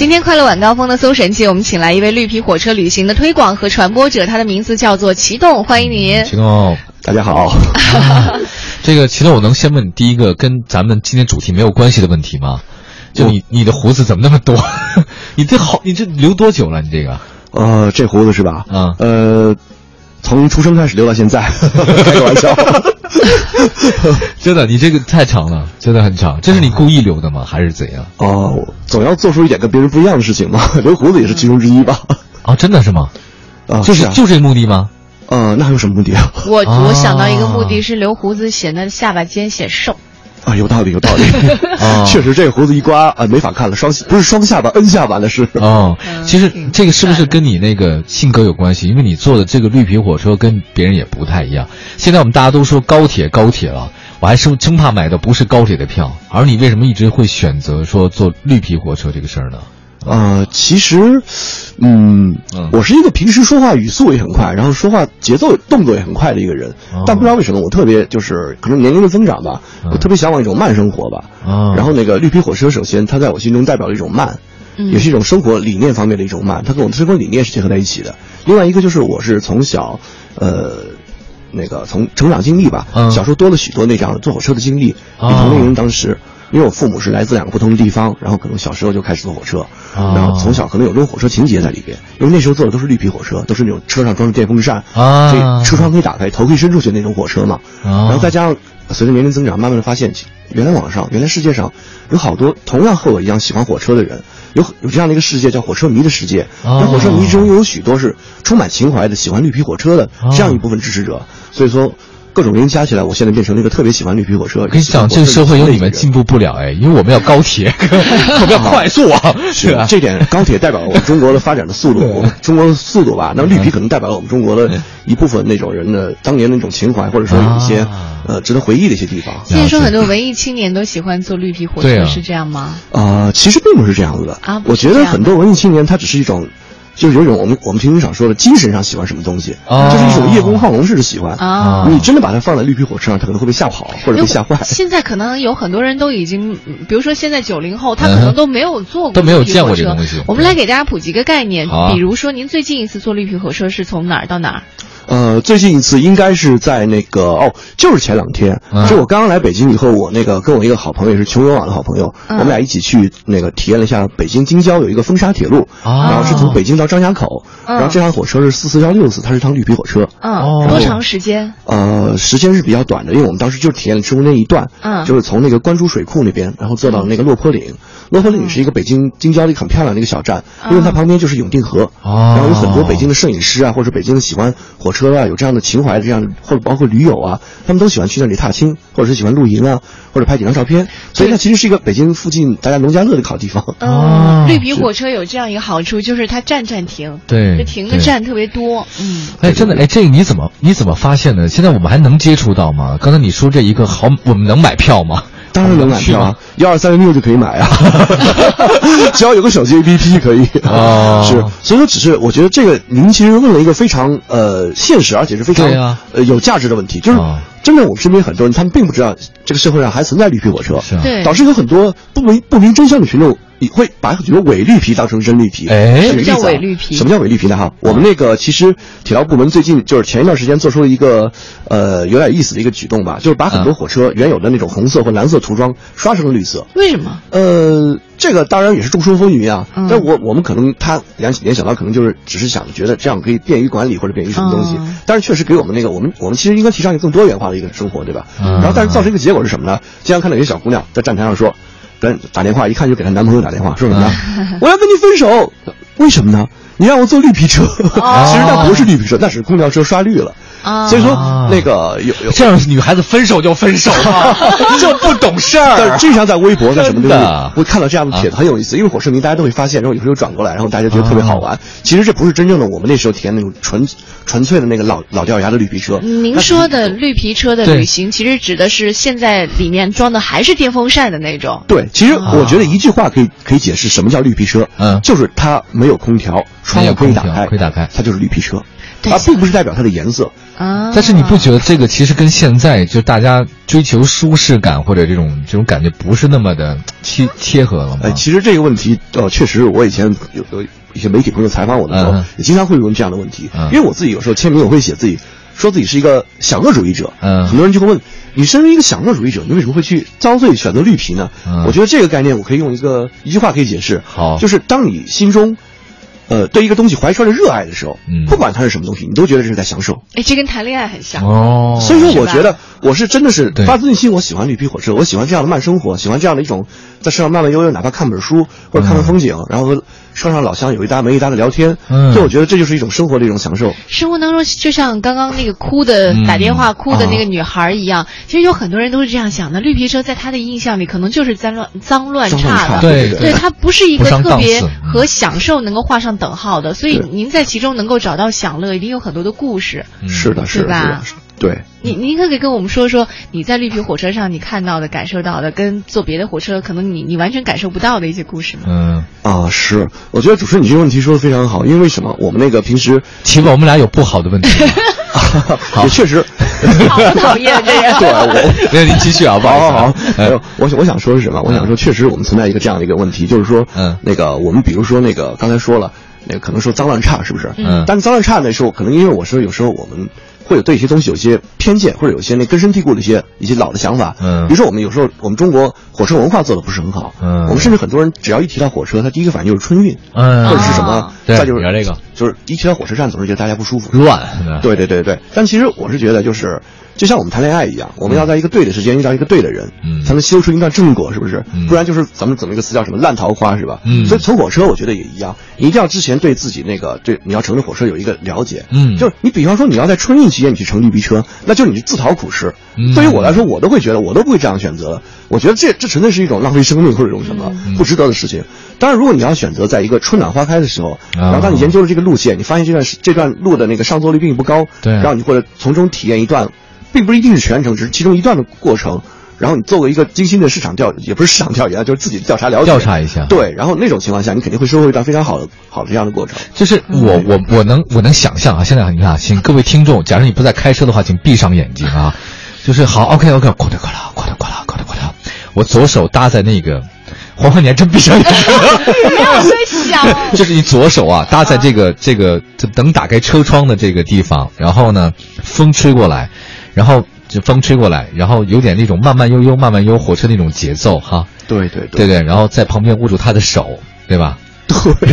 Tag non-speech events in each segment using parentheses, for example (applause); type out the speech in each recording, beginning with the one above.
今天快乐晚高峰的搜神记，我们请来一位绿皮火车旅行的推广和传播者，他的名字叫做齐栋，欢迎您。齐栋，大家好。(laughs) 这个齐栋，我能先问你第一个跟咱们今天主题没有关系的问题吗？就你你的胡子怎么那么多？(laughs) 你这好，你这留多久了？你这个？呃，这胡子是吧？嗯。呃，从出生开始留到现在，(laughs) 开个玩笑。(laughs) 真的，你这个太长了，真的很长。这是你故意留的吗？还是怎样？哦，总要做出一点跟别人不一样的事情嘛。(laughs) 留胡子也是其中之一吧。啊，真的是吗？啊，就是就这目的吗？呃，那还有什么目的啊？我我想到一个目的是留胡子显得下巴尖显瘦。啊，有道理，有道理。(laughs) 确实，这个胡子一刮啊，没法看了。双不是双下巴，N 下巴的是。哦，其实这个是不是跟你那个性格有关系？因为你坐的这个绿皮火车跟别人也不太一样。现在我们大家都说高铁，高铁了，我还生生怕买的不是高铁的票。而你为什么一直会选择说坐绿皮火车这个事儿呢？呃，其实，嗯，我是一个平时说话语速也很快，然后说话节奏动作也很快的一个人，但不知道为什么我特别就是可能年龄的增长吧，我特别向往一种慢生活吧。然后那个绿皮火车，首先它在我心中代表了一种慢，也是一种生活理念方面的一种慢，它跟我的生活理念是结合在一起的。另外一个就是我是从小，呃，那个从成长经历吧，小时候多了许多那样坐火车的经历，比同龄人当时。因为我父母是来自两个不同的地方，然后可能小时候就开始坐火车，然后从小可能有这种火车情节在里边。因为那时候坐的都是绿皮火车，都是那种车上装着电风扇，所以车窗可以打开，头可以伸出去那种火车嘛。然后再加上随着年龄增长，慢慢的发现，原来网上，原来世界上有好多同样和我一样喜欢火车的人，有有这样的一个世界叫火车迷的世界。那火车迷中又有许多是充满情怀的，喜欢绿皮火车的这样一部分支持者。所以说。各种原因加起来，我现在变成了一个特别喜欢绿皮火车。跟你讲，这个社会有你们进步不了哎，因为我们要高铁，(laughs) 我们要快速啊。是啊，这点高铁代表了我们中国的发展的速度，(laughs) 中国的速度吧。那绿皮可能代表了我们中国的一部分那种人的当年那种情怀，或者说有一些呃值得回忆的一些地方。现在说很多文艺青年都喜欢坐绿皮火车，是这样吗？啊，其实并不是这样子的啊。我觉得很多文艺青年他只是一种。就是有一种我们我们平时常说的精神上喜欢什么东西，就是一种叶公好龙式的喜欢啊。你真的把它放在绿皮火车上，它可能会被吓跑或者被吓坏。现在可能有很多人都已经，比如说现在九零后，他可能都没有坐过，都没有见过这个东西。我们来给大家普及个概念，比如说您最近一次坐绿皮火车是从哪儿到哪儿？呃，最近一次应该是在那个哦，就是前两天，就我刚刚来北京以后，我那个跟我一个好朋友，也是穷游网的好朋友，我们俩一起去那个体验了一下北京京郊有一个风沙铁路，然后是从北京到张家口，然后这趟火车是四四幺六次，它是趟绿皮火车，嗯，多长时间？呃，时间是比较短的，因为我们当时就体验了中间一段，嗯，就是从那个关珠水库那边，然后坐到那个落坡岭。落坡岭是一个北京京郊的一个很漂亮的一个小站，因为它旁边就是永定河，然后有很多北京的摄影师啊，或者北京的喜欢火车啊，有这样的情怀，这样或者包括驴友啊，他们都喜欢去那里踏青，或者是喜欢露营啊，或者拍几张照片，所以它其实是一个北京附近大家农家乐的好地方。哦，绿皮火车有这样一个好处，就是它站站停，对，停的站特别多。嗯，哎，真的，哎，这个你怎么你怎么发现的？现在我们还能接触到吗？刚才你说这一个好，我们能买票吗？当然能买票。啊，幺二三零六就可以买啊，(laughs) 只要有个手机 APP 可以。啊。是，所以说只是我觉得这个您其实问了一个非常呃现实而且是非常呃有价值的问题，就是真的我们身边很多人他们并不知道这个社会上还存在绿皮火车，对，导致有很多不明不明真相的群众。你会把很多伪绿皮当成真绿皮？哎，什么叫伪绿皮？什么叫伪绿皮呢？哈，我们那个其实铁道部门最近就是前一段时间做出了一个呃有点意思的一个举动吧，就是把很多火车原有的那种红色或蓝色涂装刷成了绿色。为什么？呃，这个当然也是众说纷纭啊。但我我们可能他联联想到可能就是只是想觉得这样可以便于管理或者便于什么东西。但是确实给我们那个我们我们其实应该提倡一个更多元化的一个生活，对吧？然后但是造成一个结果是什么呢？经常看到有些小姑娘在站台上说。跟打电话，一看就给她男朋友打电话，说什么呢？(laughs) 我要跟你分手，为什么呢？你让我坐绿皮车，(laughs) 其实那不是绿皮车，那是空调车刷绿了。所以说，那个有有这样女孩子分手就分手，(laughs) 就不懂事儿。但经常在微博在什么的会看到这样的帖子，很有意思。因为火车迷大家都会发现，然后有时候转过来，然后大家觉得特别好玩。其实这不是真正的我们那时候体验那种纯纯粹的那个老老掉牙的绿皮车。您说的绿皮车的旅行，其实指的是现在里面装的还是电风扇的那种。对，其实我觉得一句话可以可以解释什么叫绿皮车，嗯，就是它没有空调，窗户可以打开，可以打开，它就是绿皮车。它并不是代表它的颜色，啊。但是你不觉得这个其实跟现在就大家追求舒适感或者这种这种感觉不是那么的贴贴合了吗？哎，其实这个问题，呃，确实我以前有有一些媒体朋友采访我的时候，也经常会问这样的问题。因为我自己有时候签名我会写自己，说自己是一个享乐主义者。嗯，很多人就会问，你身为一个享乐主义者，你为什么会去遭罪选择绿皮呢？我觉得这个概念我可以用一个一句话可以解释。好，就是当你心中。呃，对一个东西怀揣着热爱的时候，嗯，不管它是什么东西，你都觉得这是在享受。哎，这跟谈恋爱很像哦。所以说，我觉得我是真的是发自内心，我喜欢绿皮火车，我喜欢这样的慢生活，喜欢这样的一种在车上慢慢悠悠，哪怕看本书或者看看风景，然后和车上老乡有一搭没一搭的聊天。嗯，所以我觉得这就是一种生活的一种享受。生活当中，就像刚刚那个哭的打电话哭的那个女孩一样，其实有很多人都是这样想的。绿皮车在他的印象里，可能就是脏乱脏乱差的，对对，它不是一个特别和享受能够画上等号的，所以。您在其中能够找到享乐，一定有很多的故事。是的，是吧？对。你您可以跟我们说说你在绿皮火车上你看到的、感受到的，跟坐别的火车可能你你完全感受不到的一些故事吗？嗯啊，是。我觉得主持人你这个问题说的非常好，因为什么？我们那个平时，(laughs) 提问我们俩有不好的问题。(laughs) (laughs) 也确实。好讨厌这样。对，我那你继续啊，不好好好。我我想说是什么？我想说，确实我们存在一个这样的一个问题，就是说，嗯，那个我们比如说那个刚才说了。那个可能说脏乱差是不是？嗯，但脏乱差那时候可能因为我说有时候我们会有对一些东西有些偏见，或者有些那根深蒂固的一些一些老的想法。嗯，比如说我们有时候我们中国火车文化做的不是很好。嗯，我们甚至很多人只要一提到火车，他第一个反应就是春运，嗯，或者是什么，再就是这个，就是一提到火车站总是觉得大家不舒服，乱。对对对对，但其实我是觉得就是。就像我们谈恋爱一样，我们要在一个对的时间遇到一个对的人，嗯，才能修出一段正果，是不是？不然就是咱们怎么一个词叫什么烂桃花，是吧？嗯，所以乘火车，我觉得也一样，你一定要之前对自己那个对你要乘的火车有一个了解，嗯，就是你比方说你要在春运期间你去乘绿皮车，那就是你自讨苦吃。对于我来说，我都会觉得我都不会这样选择，我觉得这这纯粹是一种浪费生命或者一种什么不值得的事情。当然，如果你要选择在一个春暖花开的时候，然后当你研究了这个路线，你发现这段这段路的那个上座率并不高，对，然后你或者从中体验一段。并不是一定是全程，只是其中一段的过程。然后你做过一个精心的市场调，也不是市场调研，就是自己调查了解。调查一下。对，然后那种情况下，你肯定会收获一段非常好的、好的这样的过程。就是我我我能我能想象啊，现在你看，请各位听众，假如你不在开车的话，请闭上眼睛啊。(laughs) 就是好，OK OK，快点快点快点快点快点快点，我左手搭在那个，黄黄，你还真闭上眼睛。(laughs) 没有声响。就是你左手啊搭在这个这个等打开车窗的这个地方，然后呢，风吹过来。然后就风吹过来，然后有点那种慢慢悠悠、慢慢悠火车那种节奏哈。对对对对，然后在旁边握住他的手，对吧？对。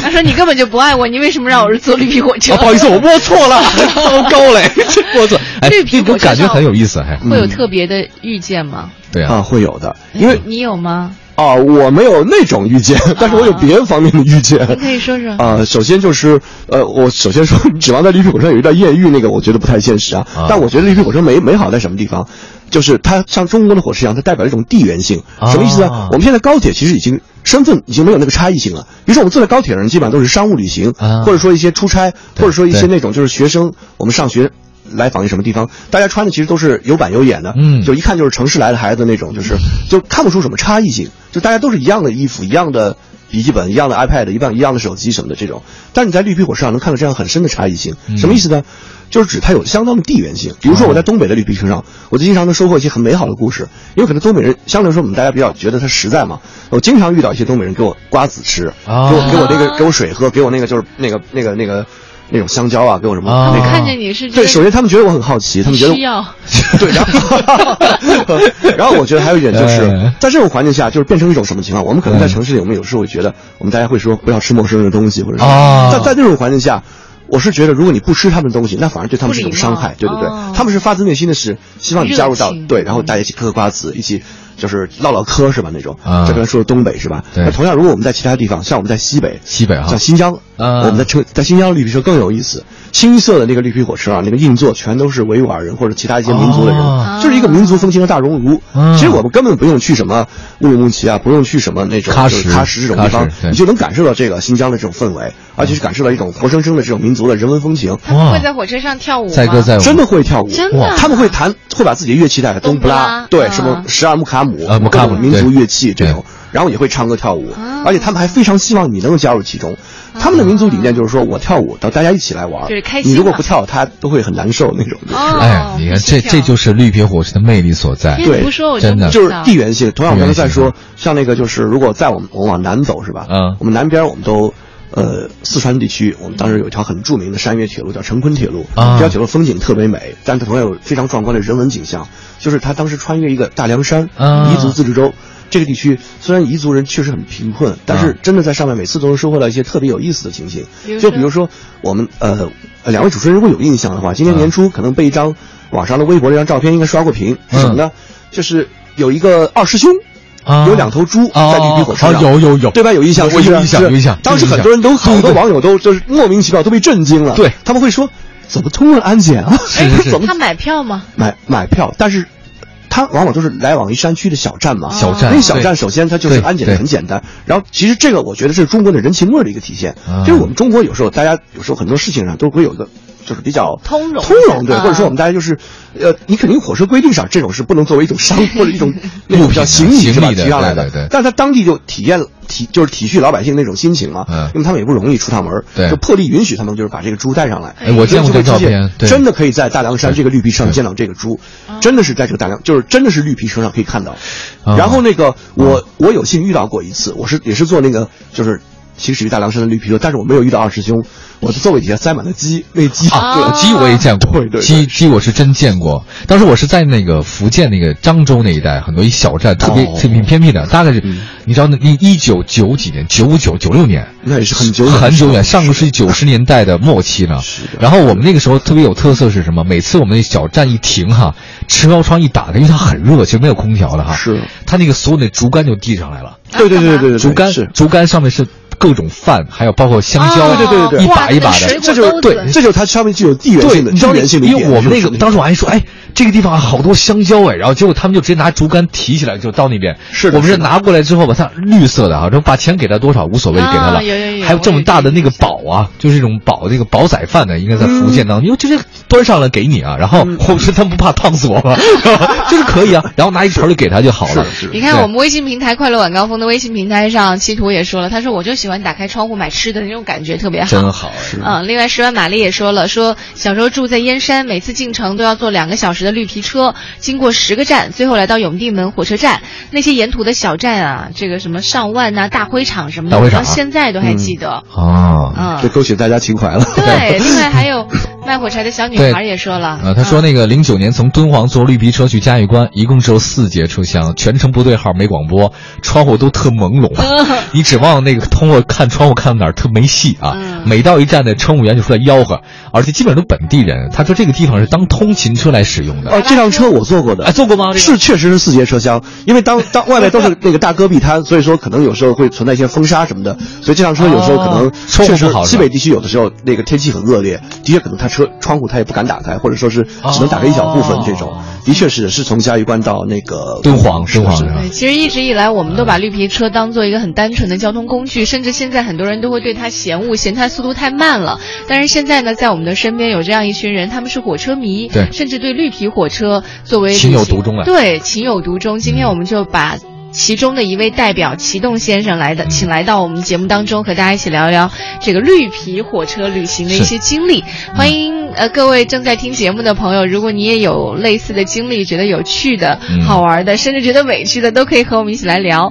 他说：“你根本就不爱我，你为什么让我是坐绿皮火车？”不好意思，我摸错了，(laughs) 糟糕嘞，摸错。绿皮火车感觉很有意思，还会有特别的遇见吗？对啊，会有的，因为你有吗？啊，我没有那种遇见，但是我有别的方面的遇见。你可以说说啊。首先就是，呃，我首先说，(laughs) 指望在绿皮火车有一段艳遇，那个我觉得不太现实啊。但我觉得绿皮火车美美好在什么地方？就是它像中国的火车一样，它代表一种地缘性。什么意思呢？我们现在高铁其实已经身份已经没有那个差异性了。比如说我们坐在高铁上，基本上都是商务旅行，或者说一些出差，或者说一些那种就是学生，我们上学。来访于什么地方？大家穿的其实都是有板有眼的，嗯，就一看就是城市来的孩子那种，就是就看不出什么差异性，就大家都是一样的衣服、一样的笔记本、一样的 iPad、一样一样的手机什么的这种。但是你在绿皮火车上能看到这样很深的差异性，什么意思呢？就是指它有相当的地缘性。比如说我在东北的绿皮车上，我就经常能收获一些很美好的故事，因为可能东北人相对来说我们大家比较觉得他实在嘛，我经常遇到一些东北人给我瓜子吃，给我给我那个给我水喝，给我那个就是那个那个那个。那种香蕉啊，给我什么？没看见你是对。首先，他们觉得我很好奇，他们觉得需要。对，然后，(laughs) 然后我觉得还有一点就是，(laughs) 在这种环境下，就是变成一种什么情况？我们可能在城市里，我们有时候会觉得，我们大家会说不要吃陌生人的东西，或者是在在这种环境下，我是觉得，如果你不吃他们的东西，那反而对他们是一种伤害，对不对？他们是发自内心的是希望你加入到对，然后大家一起嗑嗑瓜子，一起。就是唠唠嗑是吧？那种，这边说的东北是吧？那同样，如果我们在其他地方，像我们在西北，西北啊，像新疆，我们在车在新疆绿皮车更有意思。青色的那个绿皮火车啊，那个硬座全都是维吾尔人或者其他一些民族的人，就是一个民族风情的大熔炉。其实我们根本不用去什么乌鲁木齐啊，不用去什么那种喀什喀什这种地方，你就能感受到这个新疆的这种氛围，而且是感受到一种活生生的这种民族的人文风情。他们会在火车上跳舞载歌载舞，真的会跳舞，真的。他们会弹，会把自己的乐器带来，冬不拉，对，什么十二木卡姆，木卡姆民族乐器这种。然后也会唱歌跳舞，而且他们还非常希望你能够加入其中。他们的民族理念就是说我跳舞，到大家一起来玩，就是开心。你如果不跳，他都会很难受那种。哎，你看这这就是绿皮火车的魅力所在。对，真的就是地缘性。同样，我们刚才在说，像那个就是如果在我们我们往南走是吧？嗯，我们南边我们都。呃，四川地区，我们当时有一条很著名的山岳铁路，叫成昆铁路。啊，这条铁路风景特别美，但它同样有非常壮观的人文景象。就是它当时穿越一个大凉山，彝族自治州这个地区，虽然彝族人确实很贫困，但是真的在上面每次都能收获到一些特别有意思的情形。就比如说，我们呃两位主持人如果有印象的话，今年年初可能被一张网上的微博这张照片应该刷过屏，是什么呢？就是有一个二师兄。有两头猪在绿皮火车上，有有有，对吧？有印象，我有印象，有印象。当时很多人都，很多网友都就是莫名其妙都被震惊了。对他们会说，怎么通了安检啊？(laughs) 怎么他买票吗？买买票，但是他往往都是来往于山区的小站嘛。小站，那小站首先它就是安检很简单。然后其实这个我觉得是中国的人情味的一个体现。就是我们中国有时候大家有时候很多事情上都会有一个。就是比较通融，通融对，或者说我们大家就是，呃，你肯定火车规定上这种是不能作为一种商 (laughs) 或者一种那种叫行李是吧提上来的，对。但他当地就体验体就是体恤老百姓那种心情嘛，嗯，因为他们也不容易出趟门，对，就破例允许他们就是把这个猪带上来。哎，我见过这照片，真的可以在大凉山这个绿皮车上见到这个猪，真的是在这个大凉，就是真的是绿皮车上可以看到。然后那个我我有幸遇到过一次，我是也是坐那个就是行驶于大凉山的绿皮车，但是我没有遇到二师兄。我的座位底下塞满了鸡，那鸡啊，鸡我也见过，对对，鸡鸡我是真见过。当时我是在那个福建那个漳州那一带，很多一小站，特别特别偏僻的，大概是，你知道那那一九九几年，九五九九六年，那也是很久很久远，上个世纪九十年代的末期呢。(laughs) 然后我们那个时候特别有特色是什么？每次我们那小站一停哈，车窗一打开，因为它很热，其实没有空调的哈，是，它那个所有的竹竿就递上来了。对对对对对，竹竿是。竹竿上面是。各种饭，还有包括香蕉，对对对对，一把一把的，这就是对，这就是它上面具有地缘性的地缘性的因为我们那个当时我还说，哎，这个地方好多香蕉哎，然后结果他们就直接拿竹竿提起来就到那边。是，我们是拿过来之后把，它绿色的啊，说把钱给他多少无所谓，给他了。有有有。还有这么大的那个宝啊，就是这种宝那个宝仔饭呢，应该在福建当中，因为直接端上来给你啊。然后我说他们不怕烫死我吗？(laughs) 就是可以啊，然后拿一盆就给他就好了。你看我们微信平台快乐晚高峰的微信平台上，七图也说了，他说我就喜欢打开窗户买。吃的那种感觉特别好，真好。嗯，另外十万玛丽也说了，说小时候住在燕山，每次进城都要坐两个小时的绿皮车，经过十个站，最后来到永定门火车站。那些沿途的小站啊，这个什么上万呐、大灰厂什么的，我到现在都还记得。哦，嗯，这勾起大家情怀了。对，另外还有卖火柴的小女孩也说了，啊，她说那个零九年从敦煌坐绿皮车去嘉峪关，一共只有四节车厢，全程不对号，没广播，窗户都特朦胧，(laughs) 你指望那个通过看窗户看到。哪儿特没戏啊！每到一站的乘务员就出来吆喝，而且基本上都本地人。他说这个地方是当通勤车来使用的。哦，这辆车我坐过的，哎，坐过吗？是，确实是四节车厢。因为当当外面都是 (laughs) 那个大戈壁滩，所以说可能有时候会存在一些风沙什么的，所以这辆车有时候可能确实西北地区有的时候那个天气很恶劣，的确可能他车窗户他也不敢打开，或者说是只能打开一小部分这种。的确是是从嘉峪关到那个敦煌，敦煌。对，其实一直以来我们都把绿皮车当做一个很单纯的交通工具，甚至现在很多人都会对它嫌恶，嫌它速度太慢了。但是现在呢，在我们的身边有这样一群人，他们是火车迷，对，甚至对绿皮火车作为情有独钟啊。对，情有独钟。今天我们就把。其中的一位代表齐栋先生来的，请来到我们节目当中，和大家一起聊聊这个绿皮火车旅行的一些经历。欢迎呃各位正在听节目的朋友，如果你也有类似的经历，觉得有趣的、好玩的，甚至觉得委屈的，都可以和我们一起来聊。